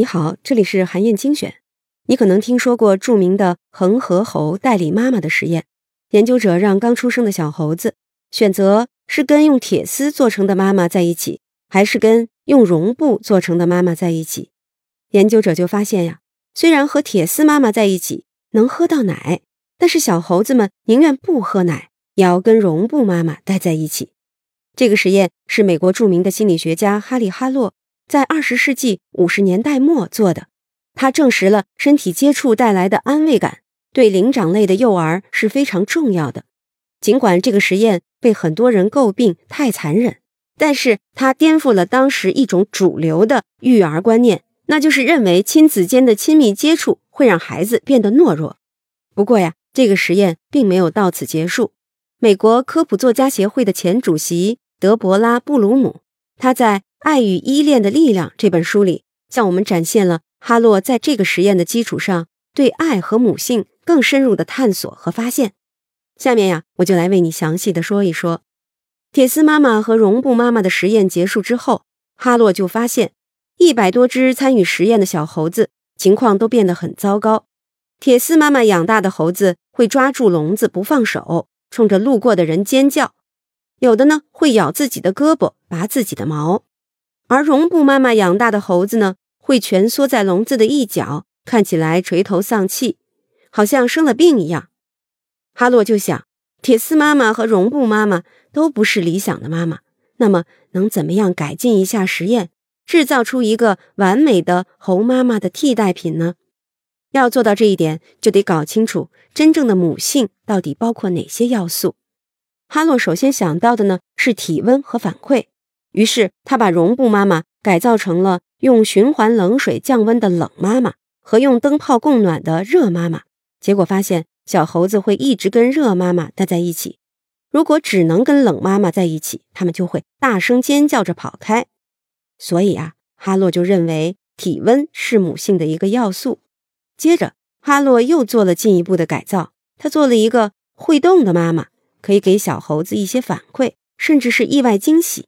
你好，这里是韩燕精选。你可能听说过著名的恒河猴代理妈妈的实验，研究者让刚出生的小猴子选择是跟用铁丝做成的妈妈在一起，还是跟用绒布做成的妈妈在一起。研究者就发现呀，虽然和铁丝妈妈在一起能喝到奶，但是小猴子们宁愿不喝奶，也要跟绒布妈妈待在一起。这个实验是美国著名的心理学家哈利·哈洛。在二十世纪五十年代末做的，他证实了身体接触带来的安慰感对灵长类的幼儿是非常重要的。尽管这个实验被很多人诟病太残忍，但是他颠覆了当时一种主流的育儿观念，那就是认为亲子间的亲密接触会让孩子变得懦弱。不过呀，这个实验并没有到此结束。美国科普作家协会的前主席德伯拉·布鲁姆，他在。《爱与依恋的力量》这本书里，向我们展现了哈洛在这个实验的基础上对爱和母性更深入的探索和发现。下面呀，我就来为你详细的说一说铁丝妈妈和绒布妈妈的实验结束之后，哈洛就发现一百多只参与实验的小猴子情况都变得很糟糕。铁丝妈妈养大的猴子会抓住笼子不放手，冲着路过的人尖叫；有的呢会咬自己的胳膊，拔自己的毛。而绒布妈妈养大的猴子呢，会蜷缩在笼子的一角，看起来垂头丧气，好像生了病一样。哈洛就想，铁丝妈妈和绒布妈妈都不是理想的妈妈，那么能怎么样改进一下实验，制造出一个完美的猴妈妈的替代品呢？要做到这一点，就得搞清楚真正的母性到底包括哪些要素。哈洛首先想到的呢，是体温和反馈。于是，他把绒布妈妈改造成了用循环冷水降温的冷妈妈和用灯泡供暖的热妈妈。结果发现，小猴子会一直跟热妈妈待在一起。如果只能跟冷妈妈在一起，他们就会大声尖叫着跑开。所以啊，哈洛就认为体温是母性的一个要素。接着，哈洛又做了进一步的改造，他做了一个会动的妈妈，可以给小猴子一些反馈，甚至是意外惊喜。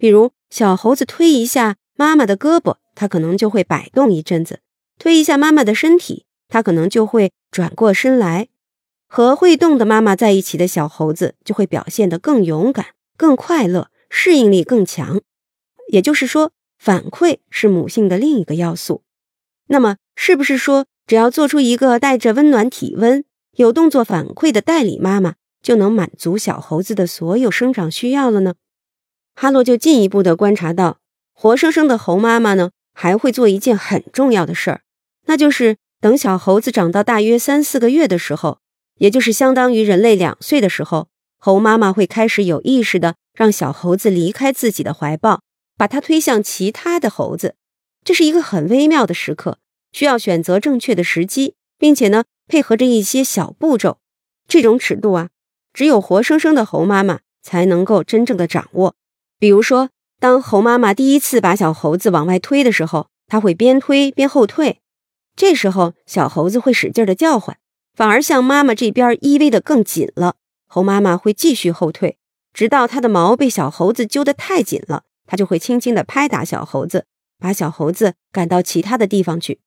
比如，小猴子推一下妈妈的胳膊，它可能就会摆动一阵子；推一下妈妈的身体，它可能就会转过身来。和会动的妈妈在一起的小猴子就会表现得更勇敢、更快乐，适应力更强。也就是说，反馈是母性的另一个要素。那么，是不是说，只要做出一个带着温暖体温、有动作反馈的代理妈妈，就能满足小猴子的所有生长需要了呢？哈洛就进一步的观察到，活生生的猴妈妈呢，还会做一件很重要的事儿，那就是等小猴子长到大约三四个月的时候，也就是相当于人类两岁的时候，猴妈妈会开始有意识的让小猴子离开自己的怀抱，把它推向其他的猴子。这是一个很微妙的时刻，需要选择正确的时机，并且呢，配合着一些小步骤。这种尺度啊，只有活生生的猴妈妈才能够真正的掌握。比如说，当猴妈妈第一次把小猴子往外推的时候，它会边推边后退。这时候，小猴子会使劲的叫唤，反而向妈妈这边依偎的更紧了。猴妈妈会继续后退，直到它的毛被小猴子揪得太紧了，它就会轻轻的拍打小猴子，把小猴子赶到其他的地方去。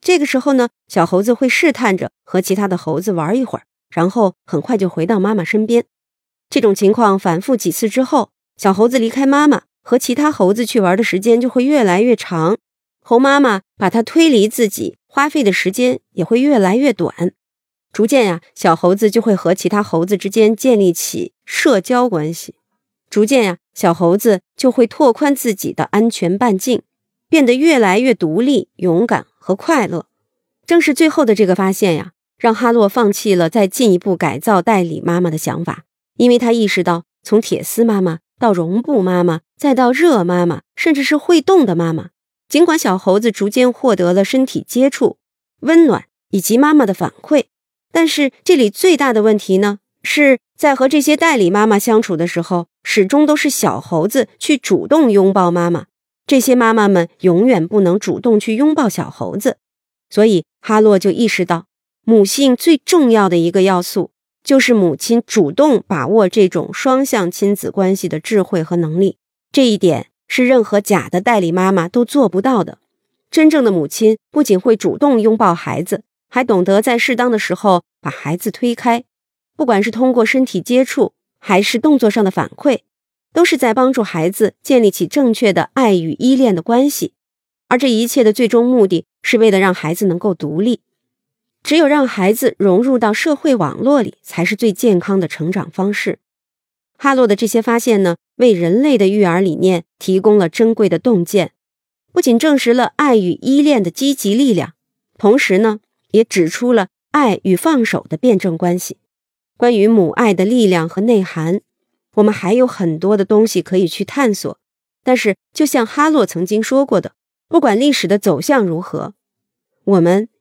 这个时候呢，小猴子会试探着和其他的猴子玩一会儿，然后很快就回到妈妈身边。这种情况反复几次之后。小猴子离开妈妈和其他猴子去玩的时间就会越来越长，猴妈妈把它推离自己花费的时间也会越来越短。逐渐呀，小猴子就会和其他猴子之间建立起社交关系。逐渐呀，小猴子就会拓宽自己的安全半径，变得越来越独立、勇敢和快乐。正是最后的这个发现呀，让哈洛放弃了再进一步改造代理妈妈的想法，因为他意识到从铁丝妈妈。到绒布妈妈，再到热妈妈，甚至是会动的妈妈。尽管小猴子逐渐获得了身体接触、温暖以及妈妈的反馈，但是这里最大的问题呢，是在和这些代理妈妈相处的时候，始终都是小猴子去主动拥抱妈妈，这些妈妈们永远不能主动去拥抱小猴子。所以哈洛就意识到，母性最重要的一个要素。就是母亲主动把握这种双向亲子关系的智慧和能力，这一点是任何假的代理妈妈都做不到的。真正的母亲不仅会主动拥抱孩子，还懂得在适当的时候把孩子推开。不管是通过身体接触，还是动作上的反馈，都是在帮助孩子建立起正确的爱与依恋的关系。而这一切的最终目的是为了让孩子能够独立。只有让孩子融入到社会网络里，才是最健康的成长方式。哈洛的这些发现呢，为人类的育儿理念提供了珍贵的洞见，不仅证实了爱与依恋的积极力量，同时呢，也指出了爱与放手的辩证关系。关于母爱的力量和内涵，我们还有很多的东西可以去探索。但是，就像哈洛曾经说过的，不管历史的走向如何，我们。